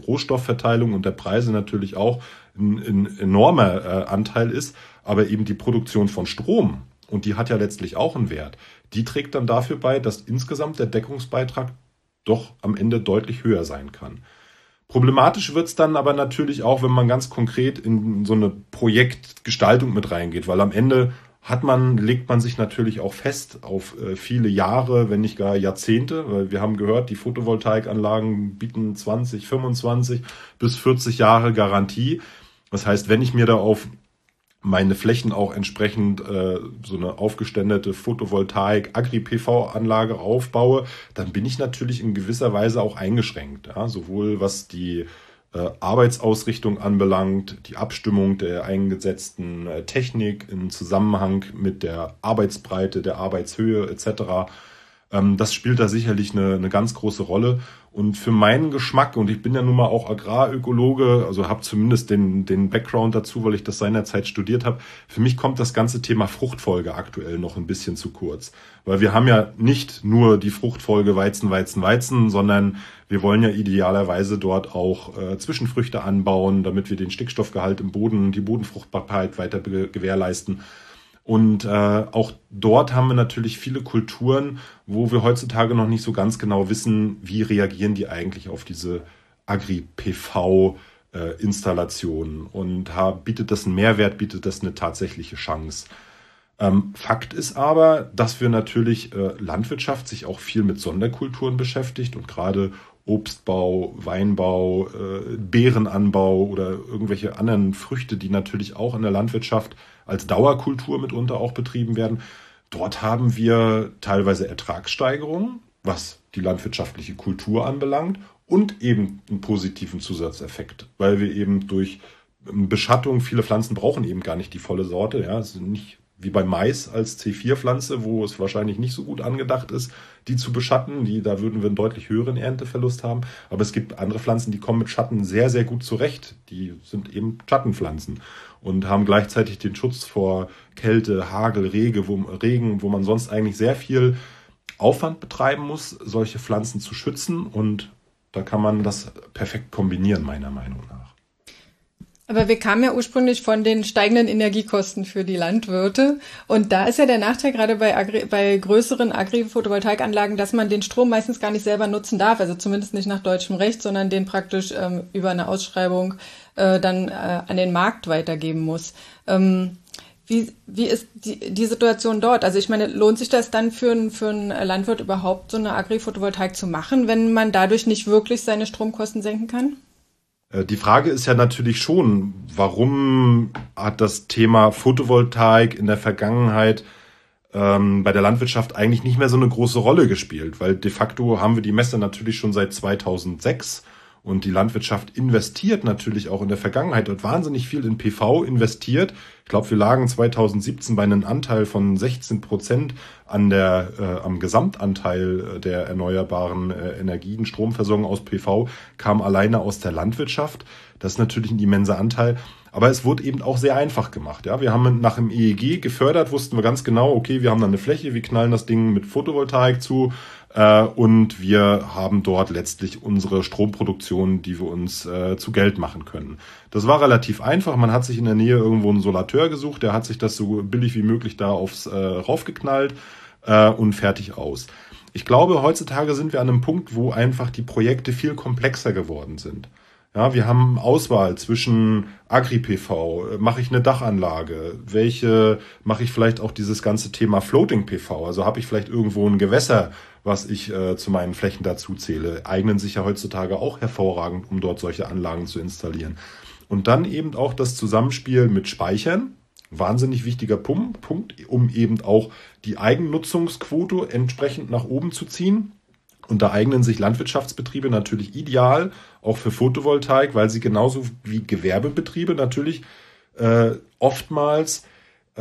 [SPEAKER 2] Rohstoffverteilung und der Preise natürlich auch ein, ein enormer äh, Anteil ist. Aber eben die Produktion von Strom und die hat ja letztlich auch einen Wert, die trägt dann dafür bei, dass insgesamt der Deckungsbeitrag doch am Ende deutlich höher sein kann. Problematisch wird es dann aber natürlich auch, wenn man ganz konkret in so eine Projektgestaltung mit reingeht, weil am Ende hat man, legt man sich natürlich auch fest auf äh, viele Jahre, wenn nicht gar Jahrzehnte, weil wir haben gehört, die Photovoltaikanlagen bieten 20, 25 bis 40 Jahre Garantie. Das heißt, wenn ich mir da auf meine Flächen auch entsprechend äh, so eine aufgeständete Photovoltaik Agri-PV-Anlage aufbaue, dann bin ich natürlich in gewisser Weise auch eingeschränkt. Ja? Sowohl was die äh, Arbeitsausrichtung anbelangt, die Abstimmung der eingesetzten äh, Technik im Zusammenhang mit der Arbeitsbreite, der Arbeitshöhe etc. Ähm, das spielt da sicherlich eine, eine ganz große Rolle. Und für meinen Geschmack, und ich bin ja nun mal auch Agrarökologe, also habe zumindest den, den Background dazu, weil ich das seinerzeit studiert habe, für mich kommt das ganze Thema Fruchtfolge aktuell noch ein bisschen zu kurz. Weil wir haben ja nicht nur die Fruchtfolge Weizen, Weizen, Weizen, sondern wir wollen ja idealerweise dort auch äh, Zwischenfrüchte anbauen, damit wir den Stickstoffgehalt im Boden, die Bodenfruchtbarkeit weiter gewährleisten. Und äh, auch dort haben wir natürlich viele Kulturen, wo wir heutzutage noch nicht so ganz genau wissen, wie reagieren die eigentlich auf diese Agri-PV-Installationen äh, und bietet das einen Mehrwert, bietet das eine tatsächliche Chance. Ähm, Fakt ist aber, dass wir natürlich äh, Landwirtschaft sich auch viel mit Sonderkulturen beschäftigt und gerade Obstbau, Weinbau, äh, Beerenanbau oder irgendwelche anderen Früchte, die natürlich auch in der Landwirtschaft als Dauerkultur mitunter auch betrieben werden. Dort haben wir teilweise Ertragssteigerungen, was die landwirtschaftliche Kultur anbelangt und eben einen positiven Zusatzeffekt, weil wir eben durch Beschattung, viele Pflanzen brauchen eben gar nicht die volle Sorte, ja, sind nicht wie bei Mais als C4-Pflanze, wo es wahrscheinlich nicht so gut angedacht ist, die zu beschatten. Die, da würden wir einen deutlich höheren Ernteverlust haben. Aber es gibt andere Pflanzen, die kommen mit Schatten sehr, sehr gut zurecht. Die sind eben Schattenpflanzen und haben gleichzeitig den Schutz vor Kälte, Hagel, Rege, wo, Regen, wo man sonst eigentlich sehr viel Aufwand betreiben muss, solche Pflanzen zu schützen. Und da kann man das perfekt kombinieren, meiner Meinung nach.
[SPEAKER 3] Aber wir kamen ja ursprünglich von den steigenden Energiekosten für die Landwirte. Und da ist ja der Nachteil gerade bei, Agri bei größeren Agri-Photovoltaikanlagen, dass man den Strom meistens gar nicht selber nutzen darf. Also zumindest nicht nach deutschem Recht, sondern den praktisch ähm, über eine Ausschreibung äh, dann äh, an den Markt weitergeben muss. Ähm, wie, wie ist die, die Situation dort? Also ich meine, lohnt sich das dann für, ein, für einen Landwirt überhaupt, so eine Agri-Photovoltaik zu machen, wenn man dadurch nicht wirklich seine Stromkosten senken kann?
[SPEAKER 2] Äh, die Frage ist ja natürlich schon, warum hat das Thema Photovoltaik in der Vergangenheit ähm, bei der Landwirtschaft eigentlich nicht mehr so eine große Rolle gespielt? Weil de facto haben wir die Messe natürlich schon seit 2006 und die Landwirtschaft investiert natürlich auch in der Vergangenheit, hat wahnsinnig viel in PV investiert. Ich glaube, wir lagen 2017 bei einem Anteil von 16 Prozent an der, äh, am Gesamtanteil äh, der erneuerbaren äh, Energien, Stromversorgung aus PV, kam alleine aus der Landwirtschaft. Das ist natürlich ein immenser Anteil. Aber es wurde eben auch sehr einfach gemacht. Ja, wir haben nach dem EEG gefördert, wussten wir ganz genau, okay, wir haben dann eine Fläche, wir knallen das Ding mit Photovoltaik zu äh, und wir haben dort letztlich unsere Stromproduktion, die wir uns äh, zu Geld machen können. Das war relativ einfach. Man hat sich in der Nähe irgendwo einen Solateur gesucht, der hat sich das so billig wie möglich da aufs äh, raufgeknallt äh, und fertig aus. Ich glaube, heutzutage sind wir an einem Punkt, wo einfach die Projekte viel komplexer geworden sind. Ja, wir haben Auswahl zwischen Agri-PV, mache ich eine Dachanlage, welche mache ich vielleicht auch dieses ganze Thema Floating PV, also habe ich vielleicht irgendwo ein Gewässer, was ich äh, zu meinen Flächen dazu zähle, eignen sich ja heutzutage auch hervorragend, um dort solche Anlagen zu installieren. Und dann eben auch das Zusammenspiel mit Speichern, wahnsinnig wichtiger Punkt, um eben auch die Eigennutzungsquote entsprechend nach oben zu ziehen. Und da eignen sich Landwirtschaftsbetriebe natürlich ideal, auch für Photovoltaik, weil sie genauso wie Gewerbebetriebe natürlich äh, oftmals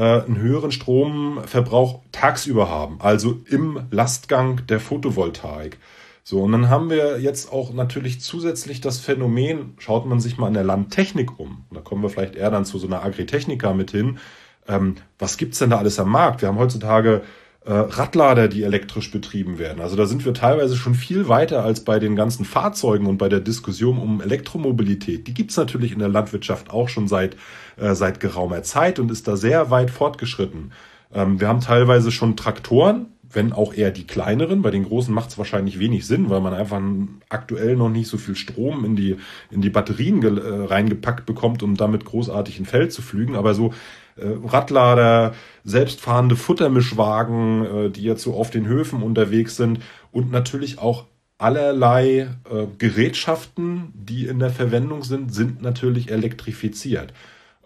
[SPEAKER 2] einen höheren Stromverbrauch tagsüber haben, also im Lastgang der Photovoltaik. So, und dann haben wir jetzt auch natürlich zusätzlich das Phänomen, schaut man sich mal an der Landtechnik um, da kommen wir vielleicht eher dann zu so einer Agritechnika mit hin, ähm, was gibt's denn da alles am Markt? Wir haben heutzutage äh, Radlader, die elektrisch betrieben werden. Also da sind wir teilweise schon viel weiter als bei den ganzen Fahrzeugen und bei der Diskussion um Elektromobilität. Die gibt's natürlich in der Landwirtschaft auch schon seit, äh, seit geraumer Zeit und ist da sehr weit fortgeschritten. Ähm, wir haben teilweise schon Traktoren, wenn auch eher die kleineren. Bei den großen macht es wahrscheinlich wenig Sinn, weil man einfach aktuell noch nicht so viel Strom in die, in die Batterien äh, reingepackt bekommt, um damit großartig ein Feld zu flügen. Aber so äh, Radlader, selbstfahrende Futtermischwagen, äh, die jetzt so auf den Höfen unterwegs sind und natürlich auch allerlei äh, Gerätschaften, die in der Verwendung sind, sind natürlich elektrifiziert.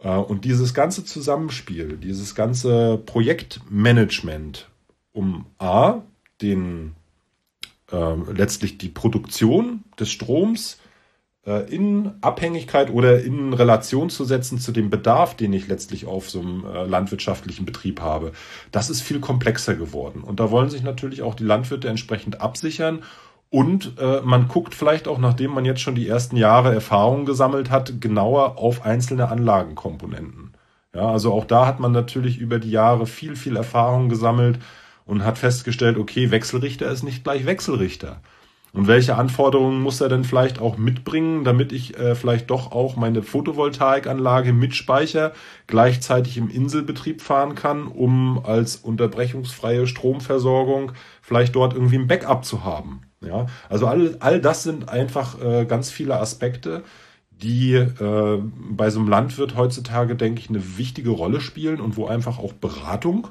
[SPEAKER 2] Äh, und dieses ganze Zusammenspiel, dieses ganze Projektmanagement, um A, den äh, letztlich die Produktion des Stroms äh, in Abhängigkeit oder in Relation zu setzen zu dem Bedarf, den ich letztlich auf so einem äh, landwirtschaftlichen Betrieb habe. Das ist viel komplexer geworden. Und da wollen sich natürlich auch die Landwirte entsprechend absichern. Und äh, man guckt vielleicht auch, nachdem man jetzt schon die ersten Jahre Erfahrung gesammelt hat, genauer auf einzelne Anlagenkomponenten. Ja, also auch da hat man natürlich über die Jahre viel, viel Erfahrung gesammelt und hat festgestellt, okay, Wechselrichter ist nicht gleich Wechselrichter. Und welche Anforderungen muss er denn vielleicht auch mitbringen, damit ich äh, vielleicht doch auch meine Photovoltaikanlage mit Speicher gleichzeitig im Inselbetrieb fahren kann, um als unterbrechungsfreie Stromversorgung vielleicht dort irgendwie ein Backup zu haben. Ja, also all, all das sind einfach äh, ganz viele Aspekte, die äh, bei so einem Landwirt heutzutage, denke ich, eine wichtige Rolle spielen und wo einfach auch Beratung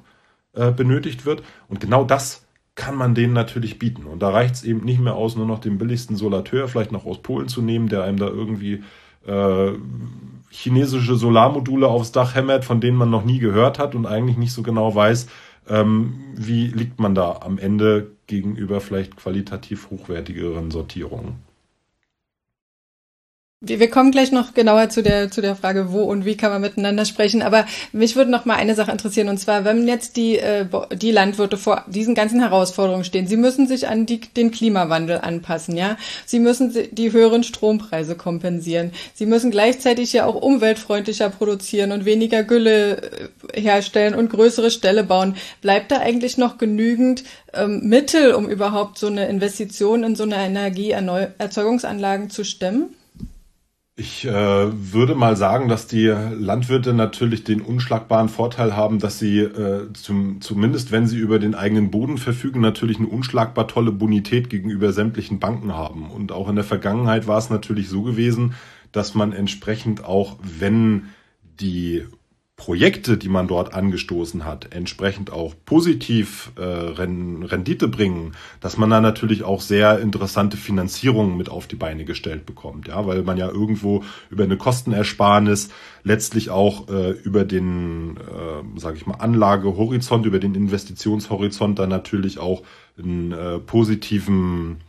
[SPEAKER 2] äh, benötigt wird. Und genau das kann man denen natürlich bieten. Und da reicht es eben nicht mehr aus, nur noch den billigsten Solateur vielleicht noch aus Polen zu nehmen, der einem da irgendwie äh, chinesische Solarmodule aufs Dach hämmert, von denen man noch nie gehört hat und eigentlich nicht so genau weiß, ähm, wie liegt man da am Ende gegenüber vielleicht qualitativ hochwertigeren Sortierungen.
[SPEAKER 3] Wir, wir kommen gleich noch genauer zu der, zu der Frage, wo und wie kann man miteinander sprechen. Aber mich würde noch mal eine Sache interessieren. Und zwar, wenn jetzt die, äh, die Landwirte vor diesen ganzen Herausforderungen stehen, sie müssen sich an die, den Klimawandel anpassen, ja. Sie müssen die höheren Strompreise kompensieren. Sie müssen gleichzeitig ja auch umweltfreundlicher produzieren und weniger Gülle äh, herstellen und größere Ställe bauen. Bleibt da eigentlich noch genügend ähm, Mittel, um überhaupt so eine Investition in so eine Energieerzeugungsanlagen zu stemmen?
[SPEAKER 2] Ich äh, würde mal sagen, dass die Landwirte natürlich den unschlagbaren Vorteil haben, dass sie äh, zum, zumindest, wenn sie über den eigenen Boden verfügen, natürlich eine unschlagbar tolle Bonität gegenüber sämtlichen Banken haben. Und auch in der Vergangenheit war es natürlich so gewesen, dass man entsprechend auch, wenn die Projekte, die man dort angestoßen hat, entsprechend auch positiv äh, Rendite bringen, dass man da natürlich auch sehr interessante Finanzierungen mit auf die Beine gestellt bekommt, ja, weil man ja irgendwo über eine Kostenersparnis letztlich auch äh, über den, äh, sage ich mal, Anlagehorizont, über den Investitionshorizont dann natürlich auch einen äh, positiven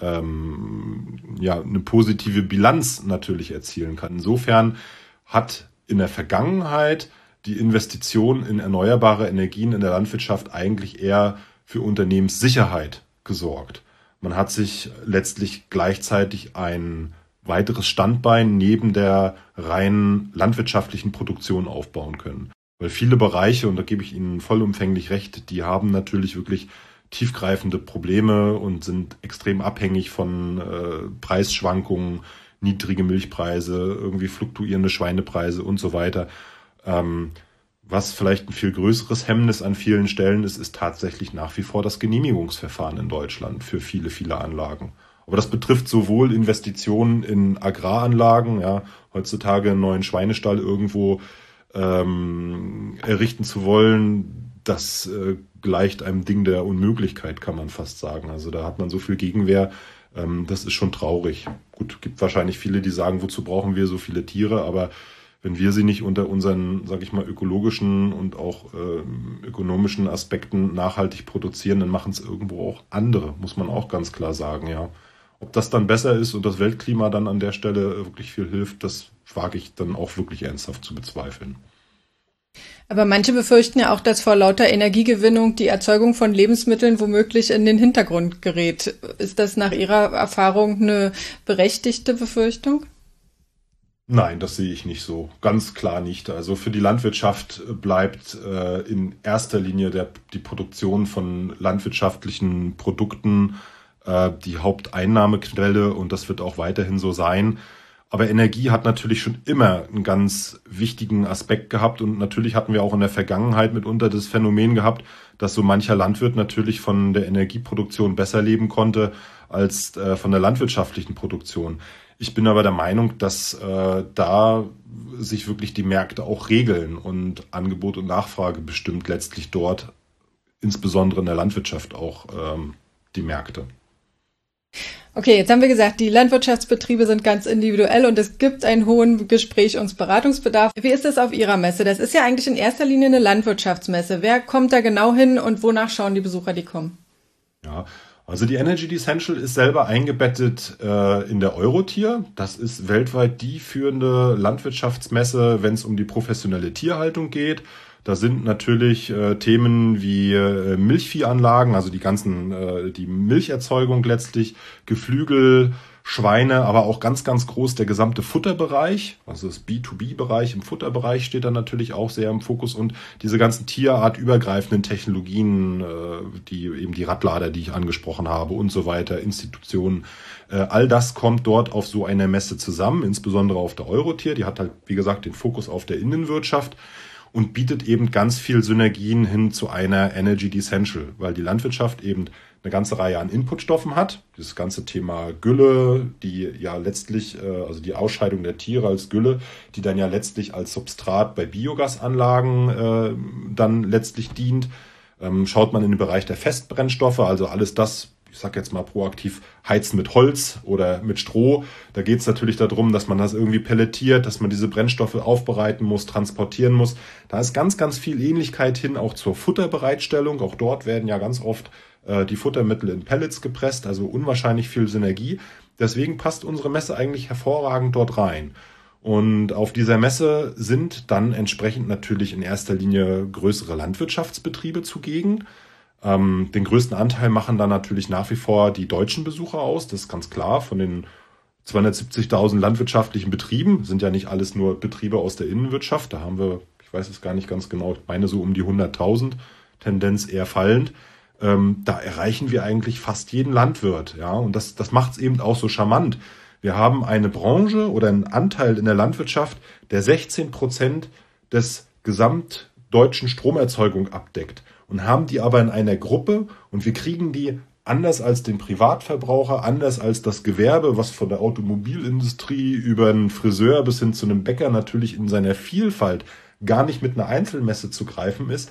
[SPEAKER 2] ähm, ja, eine positive Bilanz natürlich erzielen kann. Insofern hat in der Vergangenheit die Investition in erneuerbare Energien in der Landwirtschaft eigentlich eher für Unternehmenssicherheit gesorgt. Man hat sich letztlich gleichzeitig ein weiteres Standbein neben der rein landwirtschaftlichen Produktion aufbauen können. Weil viele Bereiche, und da gebe ich Ihnen vollumfänglich recht, die haben natürlich wirklich tiefgreifende Probleme und sind extrem abhängig von äh, Preisschwankungen, niedrige Milchpreise, irgendwie fluktuierende Schweinepreise und so weiter. Ähm, was vielleicht ein viel größeres Hemmnis an vielen Stellen ist, ist tatsächlich nach wie vor das Genehmigungsverfahren in Deutschland für viele, viele Anlagen. Aber das betrifft sowohl Investitionen in Agraranlagen, ja, heutzutage einen neuen Schweinestall irgendwo ähm, errichten zu wollen, das äh, gleicht einem Ding der Unmöglichkeit, kann man fast sagen. Also da hat man so viel Gegenwehr, ähm, das ist schon traurig. Gut, gibt wahrscheinlich viele, die sagen, wozu brauchen wir so viele Tiere, aber wenn wir sie nicht unter unseren, sage ich mal, ökologischen und auch äh, ökonomischen Aspekten nachhaltig produzieren, dann machen es irgendwo auch andere, muss man auch ganz klar sagen, ja. Ob das dann besser ist und das Weltklima dann an der Stelle wirklich viel hilft, das wage ich dann auch wirklich ernsthaft zu bezweifeln.
[SPEAKER 3] Aber manche befürchten ja auch, dass vor lauter Energiegewinnung die Erzeugung von Lebensmitteln womöglich in den Hintergrund gerät. Ist das nach Ihrer Erfahrung eine berechtigte Befürchtung?
[SPEAKER 2] Nein, das sehe ich nicht so. Ganz klar nicht. Also für die Landwirtschaft bleibt äh, in erster Linie der, die Produktion von landwirtschaftlichen Produkten äh, die Haupteinnahmequelle und das wird auch weiterhin so sein. Aber Energie hat natürlich schon immer einen ganz wichtigen Aspekt gehabt und natürlich hatten wir auch in der Vergangenheit mitunter das Phänomen gehabt, dass so mancher Landwirt natürlich von der Energieproduktion besser leben konnte als äh, von der landwirtschaftlichen Produktion. Ich bin aber der Meinung, dass äh, da sich wirklich die Märkte auch regeln und Angebot und Nachfrage bestimmt letztlich dort, insbesondere in der Landwirtschaft auch ähm, die Märkte.
[SPEAKER 3] Okay, jetzt haben wir gesagt, die Landwirtschaftsbetriebe sind ganz individuell und es gibt einen hohen Gespräch- und Beratungsbedarf. Wie ist das auf Ihrer Messe? Das ist ja eigentlich in erster Linie eine Landwirtschaftsmesse. Wer kommt da genau hin und wonach schauen die Besucher, die kommen?
[SPEAKER 2] Ja, Also die Energy Essential ist selber eingebettet äh, in der Eurotier. Das ist weltweit die führende Landwirtschaftsmesse, wenn es um die professionelle Tierhaltung geht. Da sind natürlich äh, Themen wie äh, Milchviehanlagen, also die ganzen, äh, die Milcherzeugung letztlich, Geflügel, Schweine, aber auch ganz, ganz groß der gesamte Futterbereich, also das B2B-Bereich im Futterbereich steht dann natürlich auch sehr im Fokus und diese ganzen tierartübergreifenden Technologien, äh, die eben die Radlader, die ich angesprochen habe und so weiter, Institutionen, äh, all das kommt dort auf so einer Messe zusammen, insbesondere auf der Eurotier, die hat halt, wie gesagt, den Fokus auf der Innenwirtschaft und bietet eben ganz viel Synergien hin zu einer Energy Essential, weil die Landwirtschaft eben eine ganze Reihe an Inputstoffen hat. Das ganze Thema Gülle, die ja letztlich, äh, also die Ausscheidung der Tiere als Gülle, die dann ja letztlich als Substrat bei Biogasanlagen äh, dann letztlich dient. Ähm, schaut man in den Bereich der Festbrennstoffe, also alles das, ich sage jetzt mal proaktiv, heizen mit Holz oder mit Stroh. Da geht es natürlich darum, dass man das irgendwie pelletiert, dass man diese Brennstoffe aufbereiten muss, transportieren muss. Da ist ganz, ganz viel Ähnlichkeit hin auch zur Futterbereitstellung. Auch dort werden ja ganz oft äh, die Futtermittel in Pellets gepresst, also unwahrscheinlich viel Synergie. Deswegen passt unsere Messe eigentlich hervorragend dort rein. Und auf dieser Messe sind dann entsprechend natürlich in erster Linie größere Landwirtschaftsbetriebe zugegen. Ähm, den größten Anteil machen dann natürlich nach wie vor die deutschen Besucher aus. Das ist ganz klar. Von den 270.000 landwirtschaftlichen Betrieben sind ja nicht alles nur Betriebe aus der Innenwirtschaft. Da haben wir, ich weiß es gar nicht ganz genau, ich meine so um die 100.000, Tendenz eher fallend ähm, da erreichen wir eigentlich fast jeden Landwirt. Ja, und das, das macht es eben auch so charmant. Wir haben eine Branche oder einen Anteil in der Landwirtschaft, der 16 Prozent des gesamtdeutschen Stromerzeugung abdeckt und haben die aber in einer Gruppe und wir kriegen die anders als den Privatverbraucher, anders als das Gewerbe, was von der Automobilindustrie über einen Friseur bis hin zu einem Bäcker natürlich in seiner Vielfalt gar nicht mit einer Einzelmesse zu greifen ist,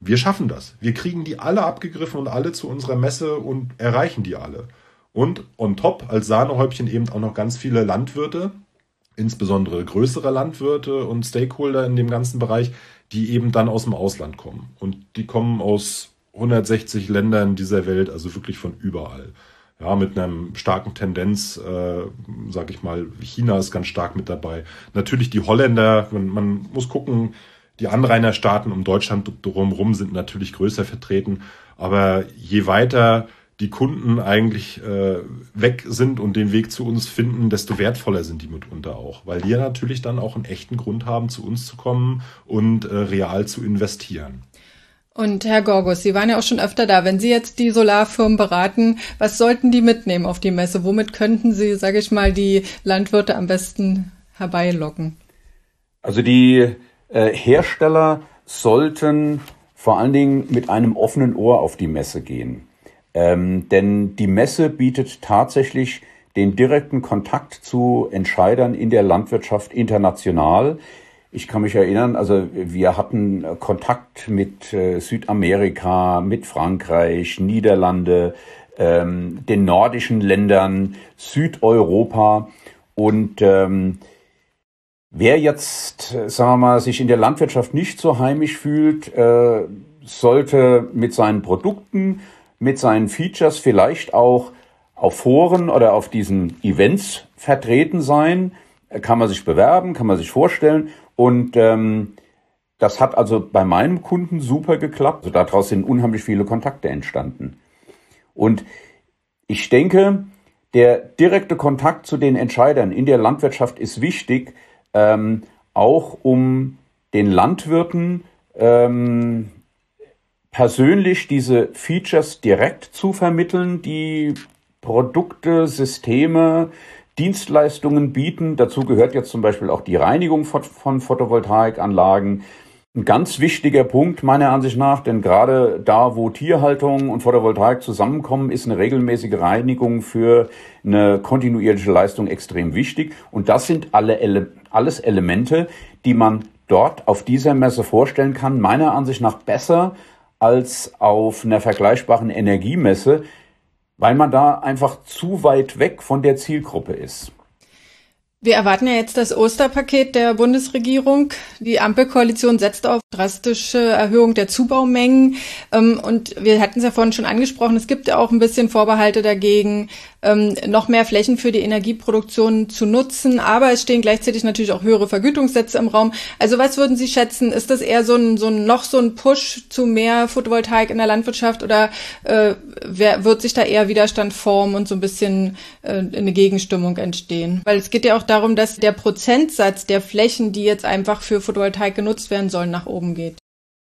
[SPEAKER 2] wir schaffen das. Wir kriegen die alle abgegriffen und alle zu unserer Messe und erreichen die alle. Und on top als Sahnehäubchen eben auch noch ganz viele Landwirte, insbesondere größere Landwirte und Stakeholder in dem ganzen Bereich, die eben dann aus dem Ausland kommen. Und die kommen aus 160 Ländern dieser Welt, also wirklich von überall. Ja, mit einem starken Tendenz, äh, sag ich mal, China ist ganz stark mit dabei. Natürlich die Holländer, man, man muss gucken, die Anrainerstaaten um Deutschland drumherum sind natürlich größer vertreten. Aber je weiter die Kunden eigentlich äh, weg sind und den Weg zu uns finden, desto wertvoller sind die mitunter auch, weil die ja natürlich dann auch einen echten Grund haben, zu uns zu kommen und äh, real zu investieren.
[SPEAKER 3] Und Herr Gorgus, Sie waren ja auch schon öfter da. Wenn Sie jetzt die Solarfirmen beraten, was sollten die mitnehmen auf die Messe? Womit könnten Sie, sage ich mal, die Landwirte am besten herbeilocken?
[SPEAKER 1] Also die äh, Hersteller sollten vor allen Dingen mit einem offenen Ohr auf die Messe gehen. Ähm, denn die Messe bietet tatsächlich den direkten Kontakt zu Entscheidern in der Landwirtschaft international. Ich kann mich erinnern, also wir hatten Kontakt mit äh, Südamerika, mit Frankreich, Niederlande, ähm, den nordischen Ländern, Südeuropa und ähm, Wer jetzt, äh, sagen wir mal, sich in der Landwirtschaft nicht so heimisch fühlt, äh, sollte mit seinen Produkten, mit seinen Features vielleicht auch auf Foren oder auf diesen Events vertreten sein. Kann man sich bewerben, kann man sich vorstellen. Und ähm, das hat also bei meinem Kunden super geklappt. Also daraus sind unheimlich viele Kontakte entstanden. Und ich denke, der direkte Kontakt zu den Entscheidern in der Landwirtschaft ist wichtig, ähm, auch um den Landwirten ähm, persönlich diese Features direkt zu vermitteln, die Produkte, Systeme, Dienstleistungen bieten. Dazu gehört jetzt zum Beispiel auch die Reinigung von, Photovoltaikanlagen, ein ganz wichtiger Punkt meiner Ansicht nach, denn gerade da, wo Tierhaltung und Photovoltaik zusammenkommen, ist eine regelmäßige Reinigung für eine kontinuierliche Leistung extrem wichtig. Und das sind alle Ele alles Elemente, die man dort auf dieser Messe vorstellen kann, meiner Ansicht nach besser als auf einer vergleichbaren Energiemesse, weil man da einfach zu weit weg von der Zielgruppe ist.
[SPEAKER 3] Wir erwarten ja jetzt das Osterpaket der Bundesregierung. Die Ampelkoalition setzt auf drastische Erhöhung der Zubaumengen. Ähm, und wir hatten es ja vorhin schon angesprochen, es gibt ja auch ein bisschen Vorbehalte dagegen, ähm, noch mehr Flächen für die Energieproduktion zu nutzen. Aber es stehen gleichzeitig natürlich auch höhere Vergütungssätze im Raum. Also was würden Sie schätzen? Ist das eher so ein, so ein noch so ein Push zu mehr Photovoltaik in der Landwirtschaft oder äh, wer, wird sich da eher Widerstand formen und so ein bisschen äh, eine Gegenstimmung entstehen? Weil es geht ja auch darum, dass der Prozentsatz der Flächen, die jetzt einfach für Photovoltaik genutzt werden sollen, nach oben geht.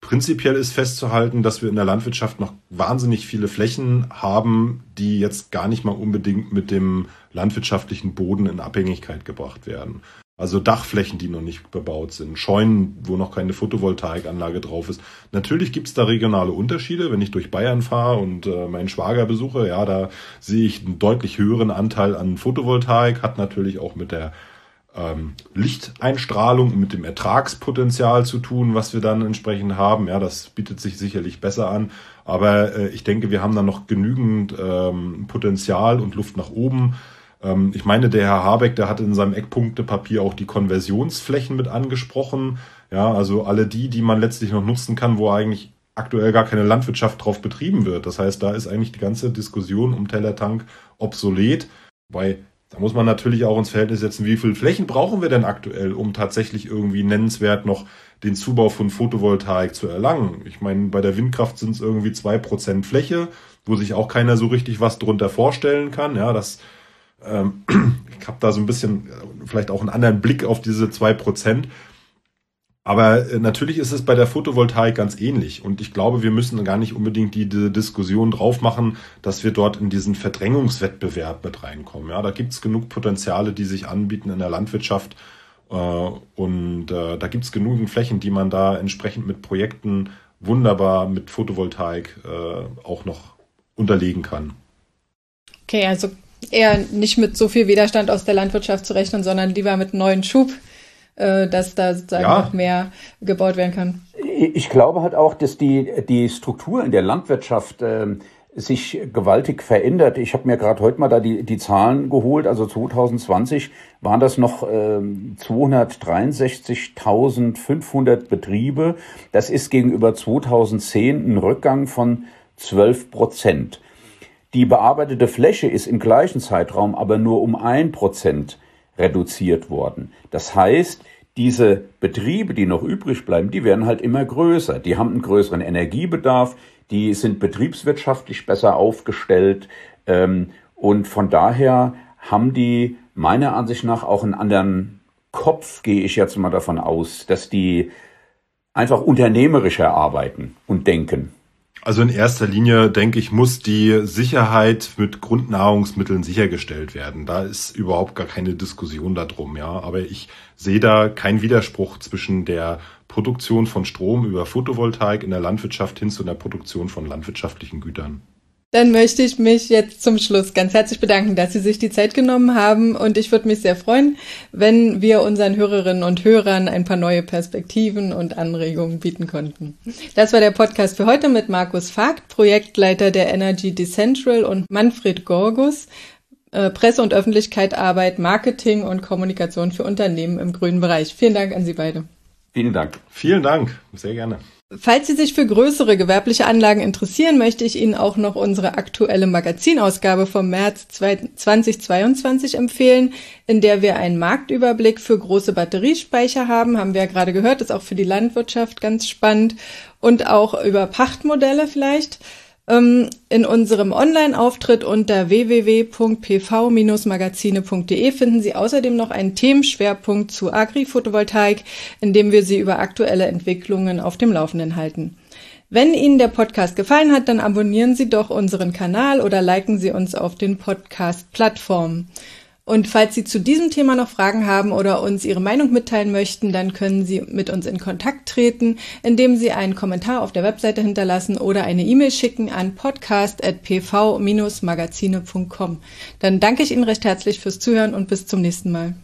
[SPEAKER 2] Prinzipiell ist festzuhalten, dass wir in der Landwirtschaft noch wahnsinnig viele Flächen haben, die jetzt gar nicht mal unbedingt mit dem landwirtschaftlichen Boden in Abhängigkeit gebracht werden. Also Dachflächen, die noch nicht bebaut sind, Scheunen, wo noch keine Photovoltaikanlage drauf ist. Natürlich gibt es da regionale Unterschiede. Wenn ich durch Bayern fahre und äh, meinen Schwager besuche, ja, da sehe ich einen deutlich höheren Anteil an Photovoltaik, hat natürlich auch mit der ähm, Lichteinstrahlung, mit dem Ertragspotenzial zu tun, was wir dann entsprechend haben. Ja, das bietet sich sicherlich besser an. Aber äh, ich denke, wir haben da noch genügend ähm, Potenzial und Luft nach oben. Ähm, ich meine, der Herr Habeck, der hat in seinem Eckpunktepapier auch die Konversionsflächen mit angesprochen. Ja, also alle die, die man letztlich noch nutzen kann, wo eigentlich aktuell gar keine Landwirtschaft drauf betrieben wird. Das heißt, da ist eigentlich die ganze Diskussion um Tellertank obsolet, weil da muss man natürlich auch ins Verhältnis setzen, wie viele Flächen brauchen wir denn aktuell, um tatsächlich irgendwie nennenswert noch den Zubau von Photovoltaik zu erlangen. Ich meine, bei der Windkraft sind es irgendwie zwei Prozent Fläche, wo sich auch keiner so richtig was drunter vorstellen kann. Ja, das ähm, ich habe da so ein bisschen vielleicht auch einen anderen Blick auf diese zwei Prozent. Aber äh, natürlich ist es bei der Photovoltaik ganz ähnlich. Und ich glaube, wir müssen gar nicht unbedingt die, die Diskussion drauf machen, dass wir dort in diesen Verdrängungswettbewerb mit reinkommen. Ja, da gibt es genug Potenziale, die sich anbieten in der Landwirtschaft. Äh, und äh, da gibt es genügend Flächen, die man da entsprechend mit Projekten wunderbar mit Photovoltaik auch noch unterlegen kann.
[SPEAKER 3] Okay, also eher nicht mit so viel Widerstand aus der Landwirtschaft zu rechnen, sondern lieber mit neuen Schub äh, dass da sozusagen ja. noch mehr gebaut werden kann.
[SPEAKER 1] Ich glaube halt auch, dass die, die Struktur in der Landwirtschaft äh, sich gewaltig verändert. Ich habe mir gerade heute mal da die, die Zahlen geholt. Also 2020 waren das noch äh, 263.500 Betriebe. Das ist gegenüber 2010 ein Rückgang von 12 Prozent. Die bearbeitete Fläche ist im gleichen Zeitraum aber nur um ein Prozent reduziert worden. Das heißt, diese Betriebe, die noch übrig bleiben, die werden halt immer größer. Die haben einen größeren Energiebedarf, die sind betriebswirtschaftlich besser aufgestellt ähm, und von daher haben die meiner Ansicht nach auch einen anderen Kopf, gehe ich jetzt mal davon aus, dass die einfach unternehmerischer arbeiten und denken.
[SPEAKER 2] Also in erster Linie, denke ich, muss die Sicherheit mit Grundnahrungsmitteln sichergestellt werden. Da ist überhaupt gar keine Diskussion darum, ja. Aber ich sehe da keinen Widerspruch zwischen der Produktion von Strom über Photovoltaik in der Landwirtschaft hin zu einer Produktion von landwirtschaftlichen Gütern.
[SPEAKER 3] Dann möchte ich mich jetzt zum Schluss ganz herzlich bedanken, dass Sie sich die Zeit genommen haben. Und ich würde mich sehr freuen, wenn wir unseren Hörerinnen und Hörern ein paar neue Perspektiven und Anregungen bieten konnten. Das war der Podcast für heute mit Markus Vogt, Projektleiter der Energy Decentral und Manfred Gorgus, äh, Presse- und Öffentlichkeitsarbeit, Marketing und Kommunikation für Unternehmen im grünen Bereich. Vielen Dank an Sie beide.
[SPEAKER 2] Vielen Dank. Vielen Dank. Sehr gerne.
[SPEAKER 3] Falls Sie sich für größere gewerbliche Anlagen interessieren, möchte ich Ihnen auch noch unsere aktuelle Magazinausgabe vom März 2022 empfehlen, in der wir einen Marktüberblick für große Batteriespeicher haben. Haben wir ja gerade gehört, ist auch für die Landwirtschaft ganz spannend und auch über Pachtmodelle vielleicht. Ähm, in unserem Online-Auftritt unter www.pv-magazine.de finden Sie außerdem noch einen Themenschwerpunkt zu Agri-Photovoltaik, in dem wir Sie über aktuelle Entwicklungen auf dem Laufenden halten. Wenn Ihnen der Podcast gefallen hat, dann abonnieren Sie doch unseren Kanal oder liken Sie uns auf den Podcast-Plattformen. Und falls Sie zu diesem Thema noch Fragen haben oder uns Ihre Meinung mitteilen möchten, dann können Sie mit uns in Kontakt treten, indem Sie einen Kommentar auf der Webseite hinterlassen oder eine E-Mail schicken an podcast.pv-magazine.com. Dann danke ich Ihnen recht herzlich fürs Zuhören und bis zum nächsten Mal.